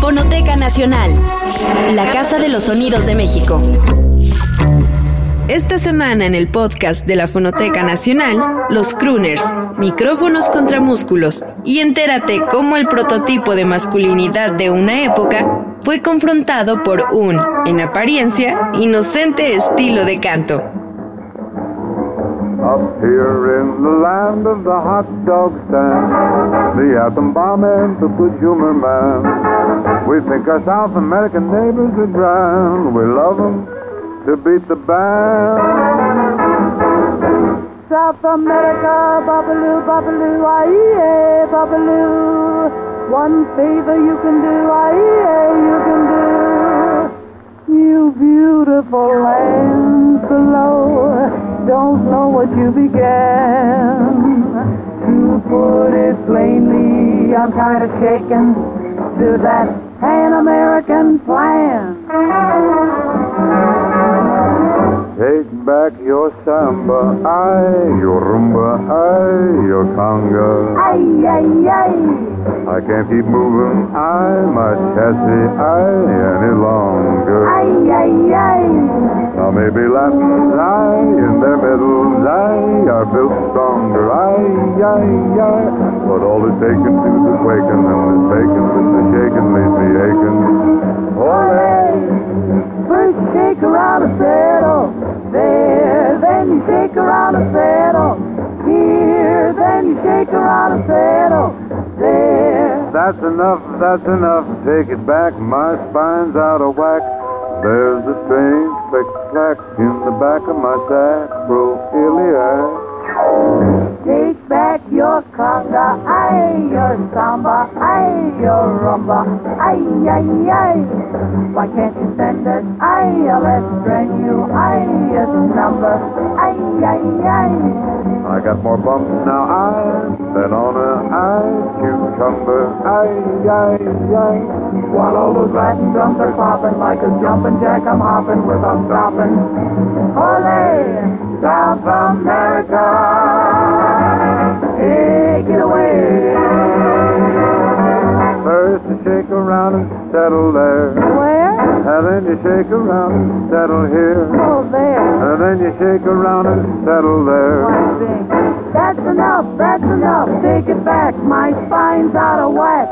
Fonoteca Nacional, la Casa de los Sonidos de México. Esta semana en el podcast de la Fonoteca Nacional, los crooners, micrófonos contra músculos, y entérate cómo el prototipo de masculinidad de una época fue confrontado por un, en apariencia, inocente estilo de canto. Up here in the land of the hot dog stand, the atom bomb and the good humor man. We think our South American neighbors are grand. We love them to beat the band. South America, babaloo, babaloo, aye, babaloo. One favor you can do, aye, you can do. You beautiful land below, don't know what you began. To put it plainly, I'm kind of shaken to that Pan-American plan. Take back your samba, aye, your rumba, aye, your conga. Ay, ay, ay. I can't keep moving, aye, my chassis, aye, any longer. Ay, ay, ay. Now maybe Latins, aye, in their middles, aye, are built stronger, aye, aye, aye. But all is taken to the quaking, and the taken with the shaking leaves me aching. Ole! First shake around a saddle, there. That's enough, that's enough, take it back, my spine's out of whack. There's a strange click-clack in the back of my sacroiliac. Take back your conga, ay, your samba, ay, your rumba, ay, ay, ay. Why can't you send us, ay, let's bring you, ay, a number, ay, ay, ay. I got more bumps now, I, than on a eye cucumber, aye, aye, aye. While all those Latin drums are popping like a jumping jack, I'm hopping without stopping. Ole, South America, take it away. First you shake around and settle there. Where? And then you shake around and settle here. Oh, there. And then you shake around and settle there. Oh, that's enough, that's enough. Take it back, my spine's out of whack.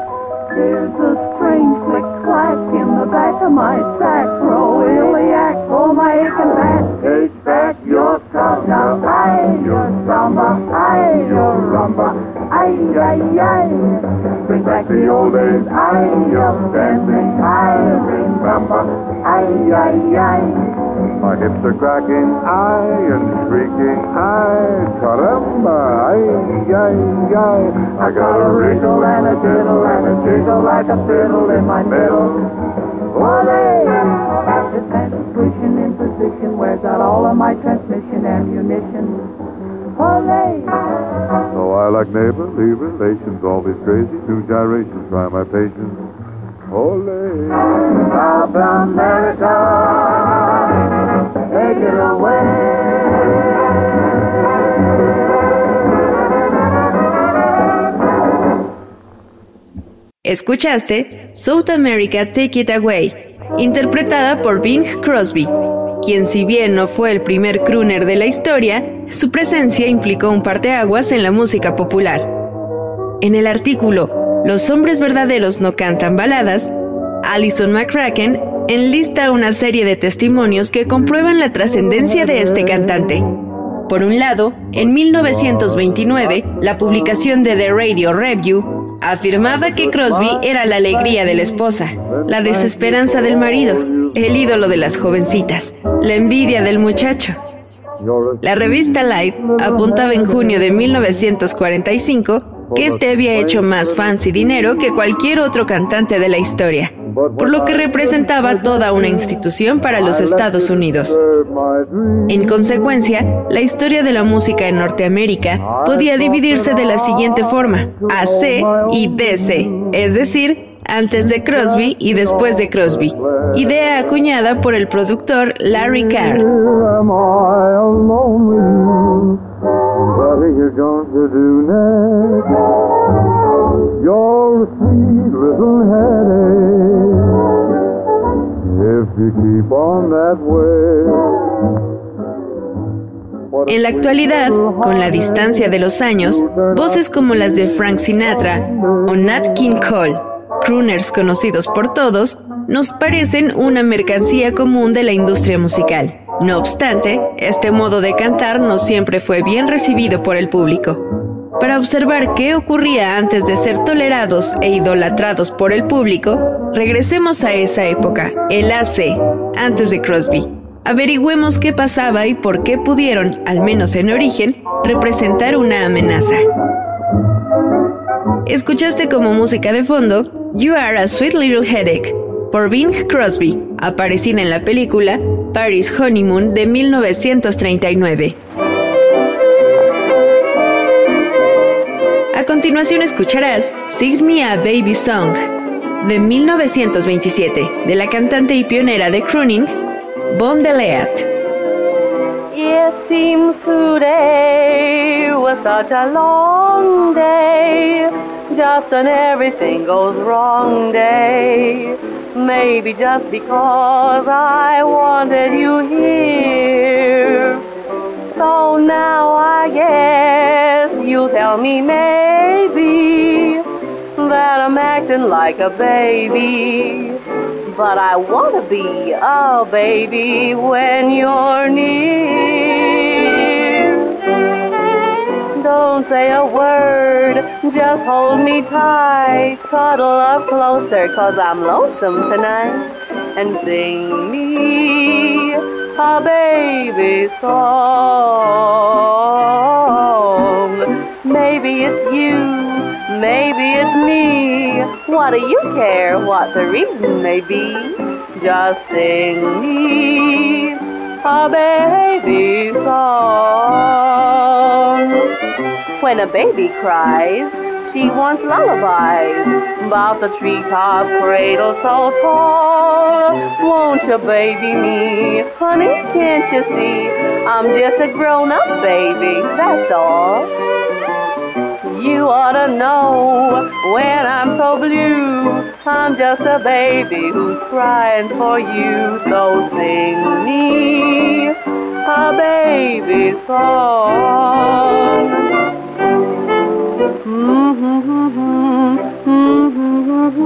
There's a strange click clack in the back of my sacroiliac. Oh, my aching back. Take back your your samba, aye, your rumba, aye, aye. Bring back the old days, aye, of dancing, aye, remember, aye, aye, aye. My hips are cracking, aye, and shrieking, aye, caramba, aye, aye, aye. I got a wriggle and a diddle and a jiggle like a fiddle in my middle. Ole! Hand's pushing in position, wears out all of my transmission ammunition. Ole! So I like neighborly relations, all these crazy new gyrations, try my patience. Ole! South America, take it away. Escuchaste South America Take It Away, interpretada por Bing Crosby, quien si bien no fue el primer crooner de la historia, su presencia implicó un parteaguas en la música popular. En el artículo Los hombres verdaderos no cantan baladas, Alison McCracken enlista una serie de testimonios que comprueban la trascendencia de este cantante. Por un lado, en 1929, la publicación de The Radio Review afirmaba que Crosby era la alegría de la esposa, la desesperanza del marido, el ídolo de las jovencitas, la envidia del muchacho. La revista Life apuntaba en junio de 1945 que este había hecho más fans y dinero que cualquier otro cantante de la historia, por lo que representaba toda una institución para los Estados Unidos. En consecuencia, la historia de la música en Norteamérica podía dividirse de la siguiente forma, AC y DC, es decir, antes de Crosby y después de Crosby, idea acuñada por el productor Larry Carr. En la actualidad, con la distancia de los años, voces como las de Frank Sinatra o Nat King Cole crooners conocidos por todos, nos parecen una mercancía común de la industria musical. No obstante, este modo de cantar no siempre fue bien recibido por el público. Para observar qué ocurría antes de ser tolerados e idolatrados por el público, regresemos a esa época, el AC, antes de Crosby. Averigüemos qué pasaba y por qué pudieron, al menos en origen, representar una amenaza. Escuchaste como música de fondo You Are a Sweet Little Headache por Bing Crosby, aparecida en la película Paris Honeymoon de 1939. A continuación escucharás Sing Me a Baby Song de 1927 de la cantante y pionera de crooning Bon Deleat. Was such a long day. just an everything goes wrong day. Maybe just because I wanted you here. So now I guess you tell me maybe that I'm acting like a baby. But I want to be a baby when you're near. Don't say a word, just hold me tight. Cuddle up closer, cause I'm lonesome tonight. And sing me a baby song. Maybe it's you, maybe it's me. What do you care what the reason may be? Just sing me a baby song. When a baby cries, she wants lullabies about the treetop cradle so tall. Won't you baby me, honey? Can't you see I'm just a grown-up baby? That's all. You ought to know when I'm so blue, I'm just a baby who's crying for you. So sing me a baby song. Sing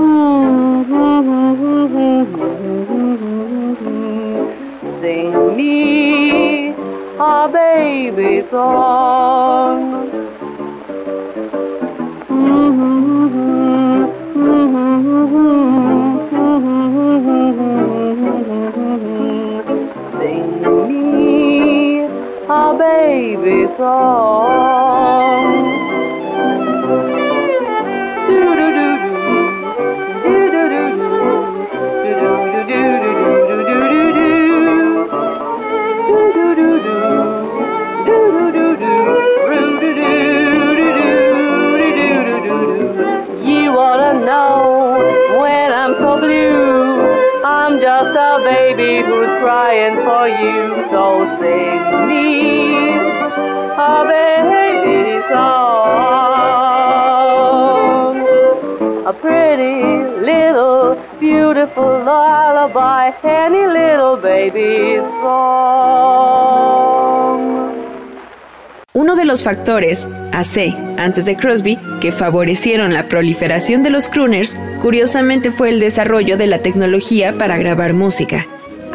me a baby song. Sing me a baby song. Uno de los factores, AC, antes de Crosby, que favorecieron la proliferación de los crooners, curiosamente fue el desarrollo de la tecnología para grabar música.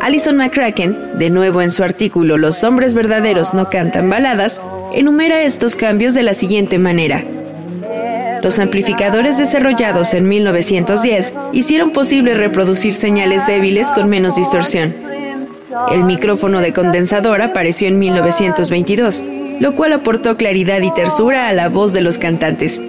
Alison McCracken, de nuevo en su artículo Los hombres verdaderos no cantan baladas, enumera estos cambios de la siguiente manera. Los amplificadores desarrollados en 1910 hicieron posible reproducir señales débiles con menos distorsión. El micrófono de condensador apareció en 1922, lo cual aportó claridad y tersura a la voz de los cantantes.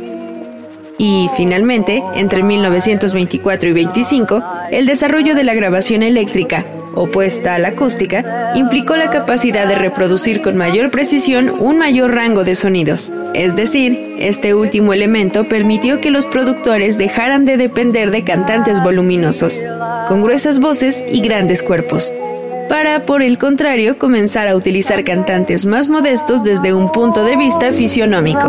Y, finalmente, entre 1924 y 25, el desarrollo de la grabación eléctrica, opuesta a la acústica, implicó la capacidad de reproducir con mayor precisión un mayor rango de sonidos. Es decir, este último elemento permitió que los productores dejaran de depender de cantantes voluminosos, con gruesas voces y grandes cuerpos, para, por el contrario, comenzar a utilizar cantantes más modestos desde un punto de vista fisionómico.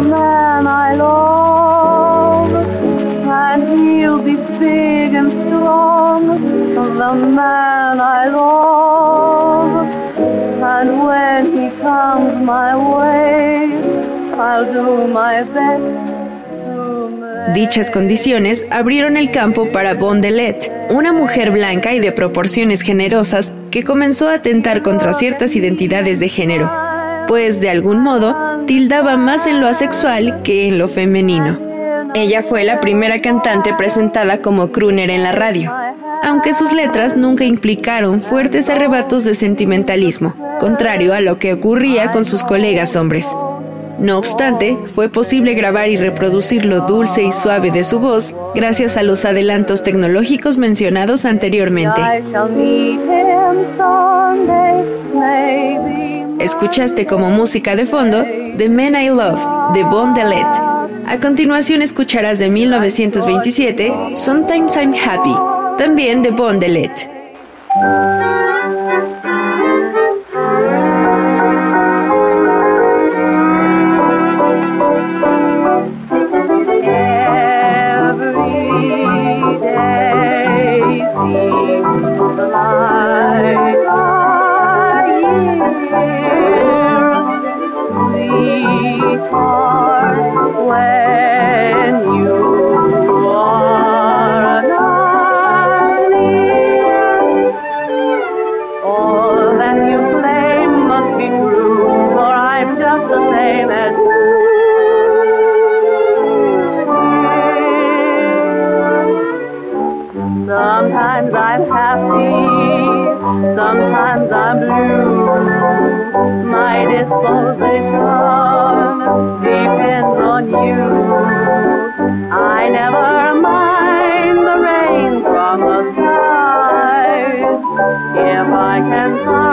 Dichas condiciones abrieron el campo para Bondelet, una mujer blanca y de proporciones generosas que comenzó a atentar contra ciertas identidades de género, pues de algún modo tildaba más en lo asexual que en lo femenino. Ella fue la primera cantante presentada como crooner en la radio, aunque sus letras nunca implicaron fuertes arrebatos de sentimentalismo, contrario a lo que ocurría con sus colegas hombres. No obstante, fue posible grabar y reproducir lo dulce y suave de su voz gracias a los adelantos tecnológicos mencionados anteriormente. Escuchaste como música de fondo The Man I Love de Bon Delet. A continuación escucharás de 1927 Sometimes I'm Happy, también de time.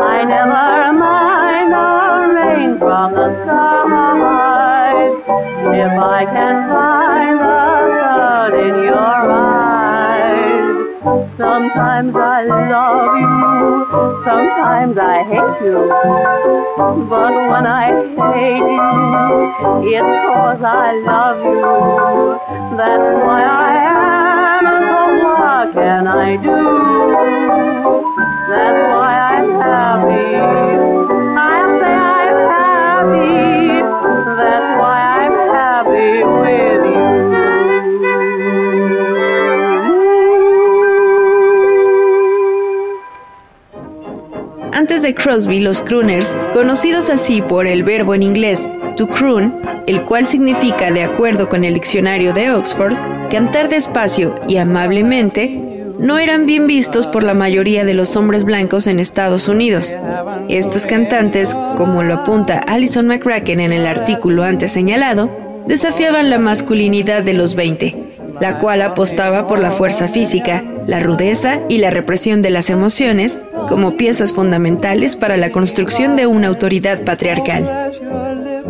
I never mind the rain from the skies. If I can find the sun in your eyes, sometimes I love you, sometimes I hate you. But when I hate you, it's cause I love you. That's why I am, and so what can I do? Antes de Crosby, los crooners, conocidos así por el verbo en inglés to croon, el cual significa, de acuerdo con el diccionario de Oxford, cantar despacio y amablemente, no eran bien vistos por la mayoría de los hombres blancos en Estados Unidos. Estos cantantes, como lo apunta Alison McCracken en el artículo antes señalado, desafiaban la masculinidad de los 20, la cual apostaba por la fuerza física, la rudeza y la represión de las emociones como piezas fundamentales para la construcción de una autoridad patriarcal.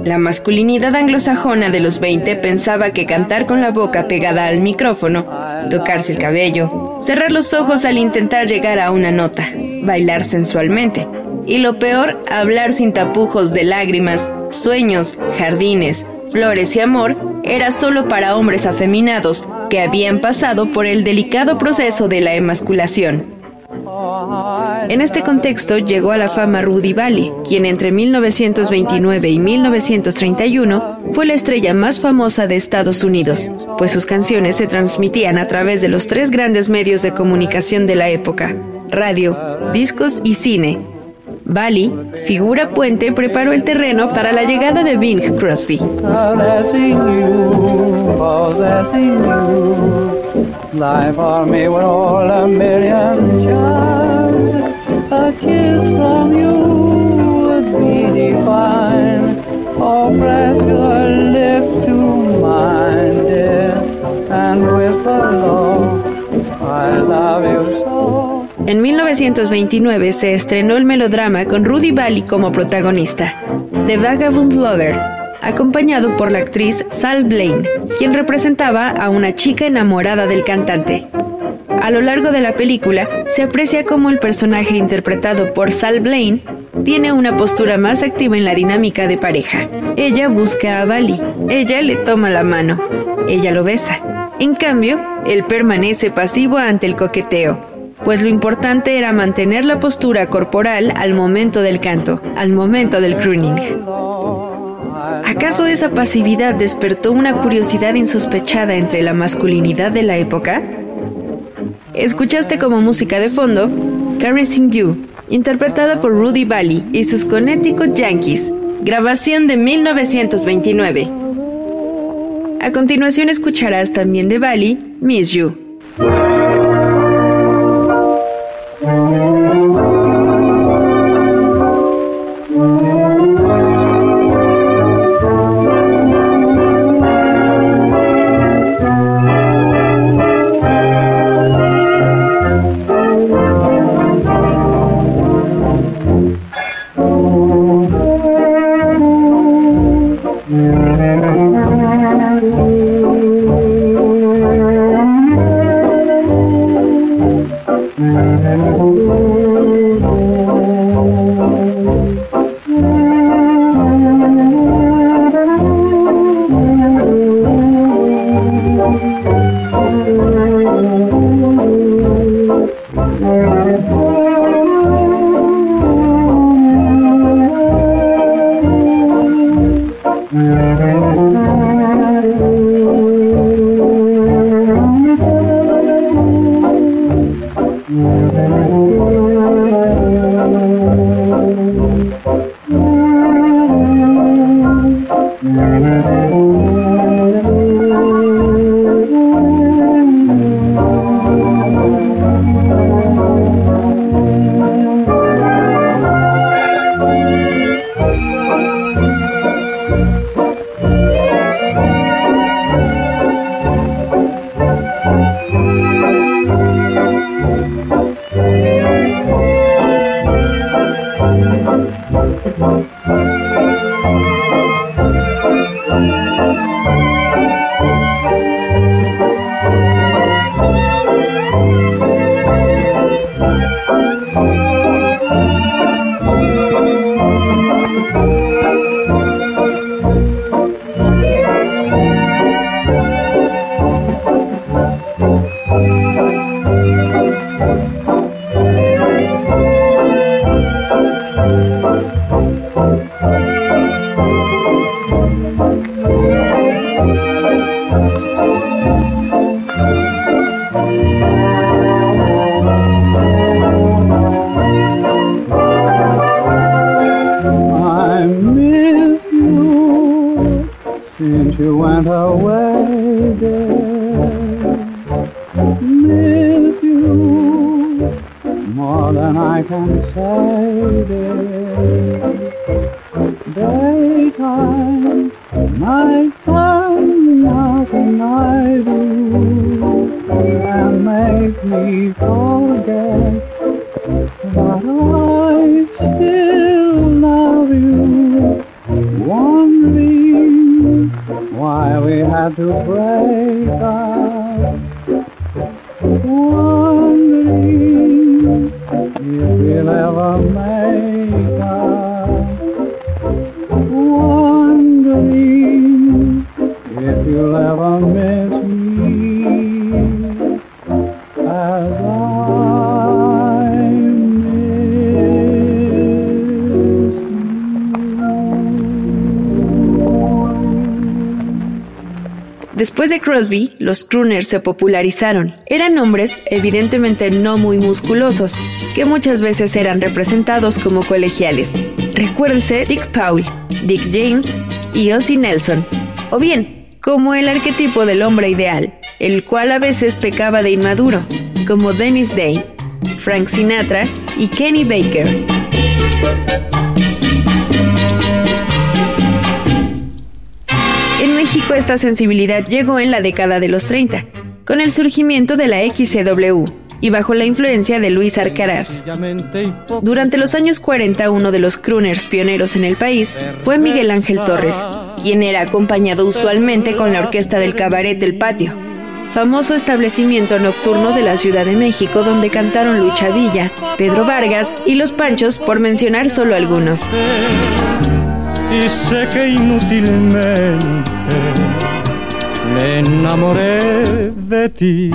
La masculinidad anglosajona de los 20 pensaba que cantar con la boca pegada al micrófono, tocarse el cabello, cerrar los ojos al intentar llegar a una nota, bailar sensualmente, y lo peor, hablar sin tapujos de lágrimas, sueños, jardines, flores y amor, era solo para hombres afeminados que habían pasado por el delicado proceso de la emasculación. En este contexto llegó a la fama Rudy Valley, quien entre 1929 y 1931 fue la estrella más famosa de Estados Unidos, pues sus canciones se transmitían a través de los tres grandes medios de comunicación de la época, radio, discos y cine. Valley, figura puente, preparó el terreno para la llegada de Bing Crosby. Kiss from you would be divine. Oh, press your lips to mine, dear, and whisper low, I love you so. En 1929 se estrenó el melodrama con Rudy Valley como protagonista, The Vagabond Lover, acompañado por la actriz Sal Blaine, quien representaba a una chica enamorada del cantante. A lo largo de la película, se aprecia cómo el personaje interpretado por Sal Blaine tiene una postura más activa en la dinámica de pareja. Ella busca a Bali, ella le toma la mano, ella lo besa. En cambio, él permanece pasivo ante el coqueteo, pues lo importante era mantener la postura corporal al momento del canto, al momento del crooning. ¿Acaso esa pasividad despertó una curiosidad insospechada entre la masculinidad de la época? Escuchaste como música de fondo Caressing You, interpretada por Rudy Valley y sus Connecticut Yankees, grabación de 1929. A continuación escucharás también de Valley Miss You. Oh. since you went away, dear. Miss you more than I can say, dear. Daytime, nighttime, nothing I do can make me forget. Después de Crosby, los crooners se popularizaron. Eran hombres evidentemente no muy musculosos, que muchas veces eran representados como colegiales. Recuérdese Dick Powell, Dick James y Ozzie Nelson. O bien, como el arquetipo del hombre ideal, el cual a veces pecaba de inmaduro, como Dennis Day, Frank Sinatra y Kenny Baker. México esta sensibilidad llegó en la década de los 30, con el surgimiento de la XCW y bajo la influencia de Luis Arcaraz. Durante los años 40 uno de los crooners pioneros en el país fue Miguel Ángel Torres, quien era acompañado usualmente con la orquesta del cabaret del patio, famoso establecimiento nocturno de la Ciudad de México donde cantaron Lucha Villa, Pedro Vargas y Los Panchos por mencionar solo algunos y sé que inútilmente me enamoré de ti.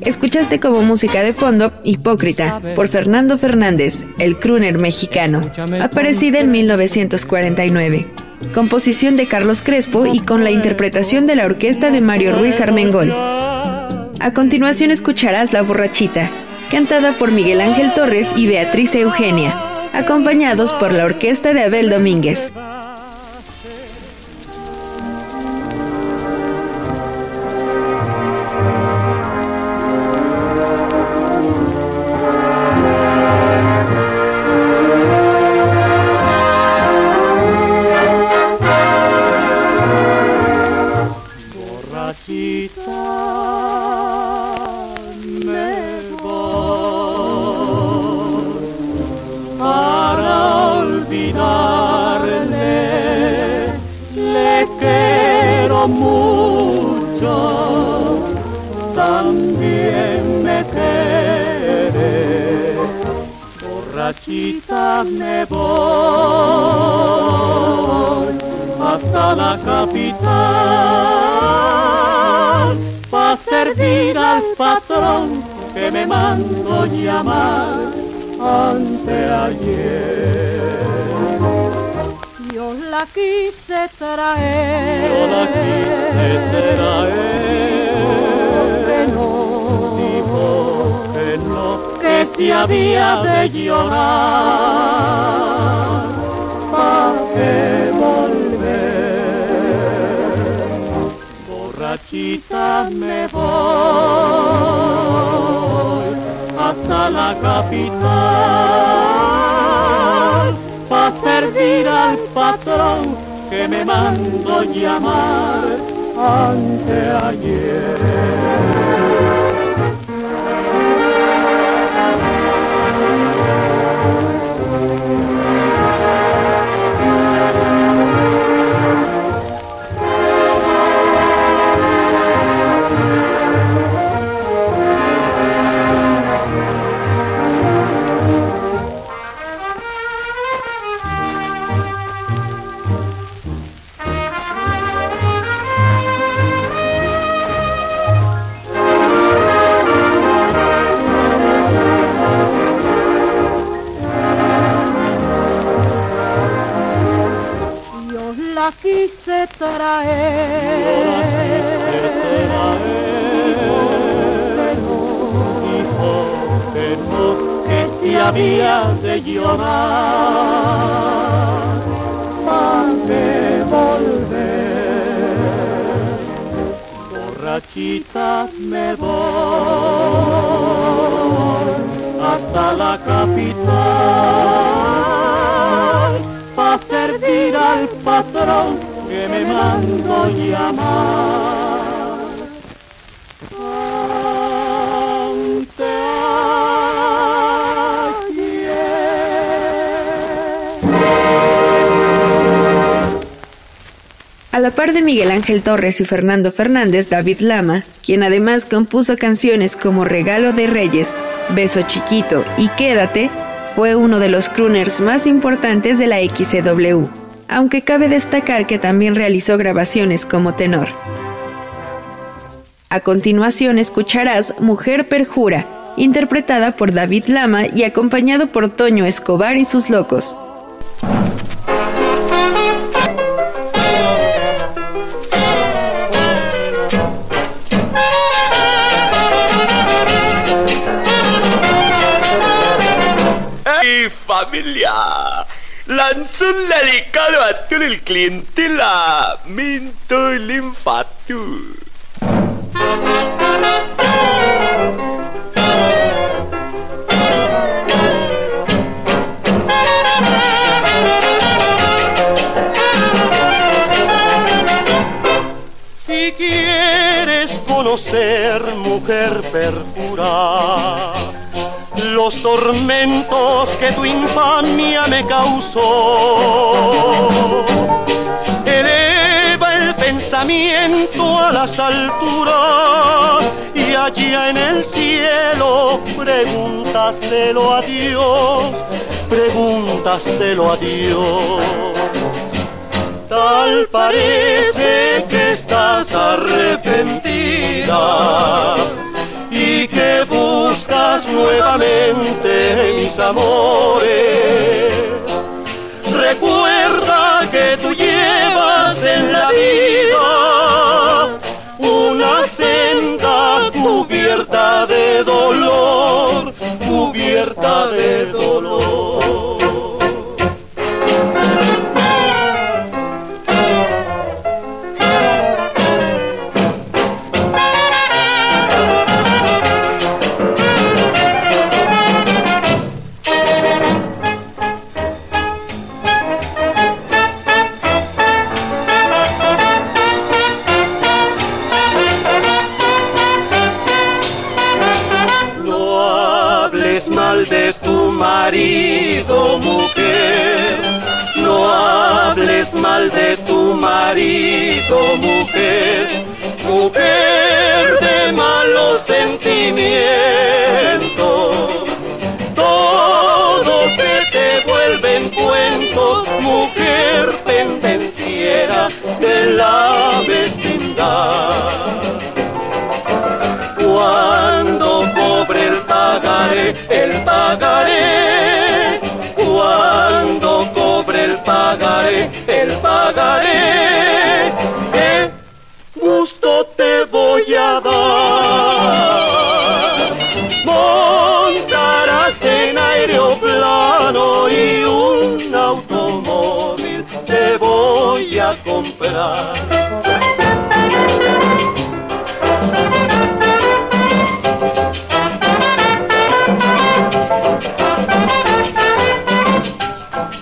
Escuchaste como música de fondo Hipócrita por Fernando Fernández, el crooner mexicano, aparecida en 1949. Composición de Carlos Crespo y con la interpretación de la orquesta de Mario Ruiz Armengol. A continuación escucharás La Borrachita, cantada por Miguel Ángel Torres y Beatriz Eugenia, acompañados por la orquesta de Abel Domínguez. Me voy hasta la capital para servir al patrón que me mandó llamar ante ayer. Yo la quise traer. Yo la quise traer. No si había de llorar, ¿para qué volver? Borrachita me voy hasta la capital, para servir al patrón que me mandó llamar ante ayer. Que si había de llorar, para que volver. Borrachita me voy hasta la capital para servir al patrón que me mando llamar. La par de Miguel Ángel Torres y Fernando Fernández, David Lama, quien además compuso canciones como Regalo de Reyes, Beso Chiquito y Quédate, fue uno de los crooners más importantes de la XCW, aunque cabe destacar que también realizó grabaciones como tenor. A continuación escucharás Mujer Perjura, interpretada por David Lama y acompañado por Toño Escobar y sus locos. Familia! Lanzo un dedicado a todo el clientela Minto y Linfatu. Si quieres conocer mujer perjura los tormentos que tu infamia me causó. Eleva el pensamiento a las alturas y allá en el cielo pregúntaselo a Dios, pregúntaselo a Dios. Tal parece que estás arrepentida y que nuevamente mis amores. Recuerda que tú llevas en la vida una senda cubierta de dolor, cubierta de dolor. Mujer. Mujer de malos sentimientos. Todo se te vuelven cuentos, mujer pendenciera de la vecindad. Cuando cobre el pagaré, el pagaré.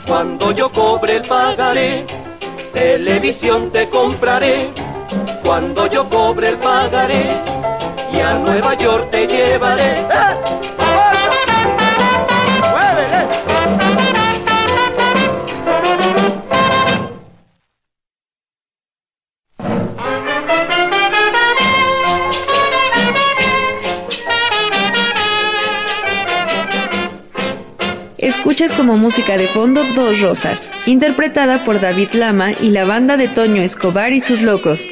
Cuando yo cobre el pagaré, televisión te compraré. Cuando yo cobre el pagaré, y a Nueva York te llevaré. Como música de fondo Dos Rosas, interpretada por David Lama y la banda de Toño Escobar y sus locos.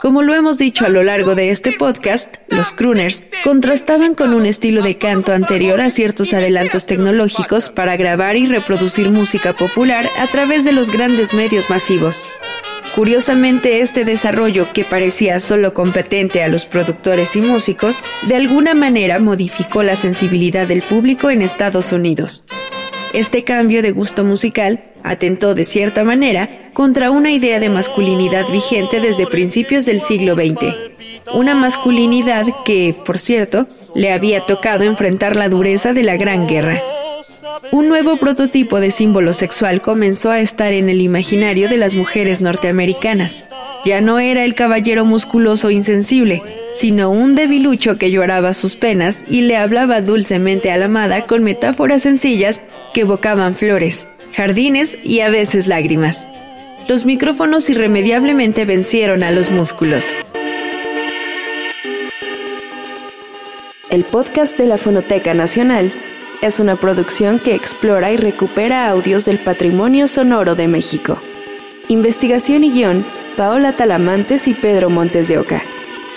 Como lo hemos dicho a lo largo de este podcast, los crooners contrastaban con un estilo de canto anterior a ciertos adelantos tecnológicos para grabar y reproducir música popular a través de los grandes medios masivos. Curiosamente, este desarrollo, que parecía solo competente a los productores y músicos, de alguna manera modificó la sensibilidad del público en Estados Unidos. Este cambio de gusto musical atentó de cierta manera contra una idea de masculinidad vigente desde principios del siglo XX. Una masculinidad que, por cierto, le había tocado enfrentar la dureza de la Gran Guerra. Un nuevo prototipo de símbolo sexual comenzó a estar en el imaginario de las mujeres norteamericanas. Ya no era el caballero musculoso insensible, sino un debilucho que lloraba sus penas y le hablaba dulcemente a la amada con metáforas sencillas que evocaban flores, jardines y a veces lágrimas. los micrófonos irremediablemente vencieron a los músculos. El podcast de la Fonoteca Nacional es una producción que explora y recupera audios del patrimonio sonoro de México. Investigación y guion, Paola Talamantes y Pedro Montes de Oca.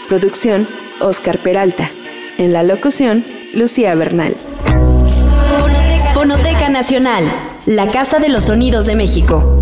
Producción, Oscar Peralta. En la locución, Lucía Bernal. Fonoteca Nacional, la Casa de los Sonidos de México.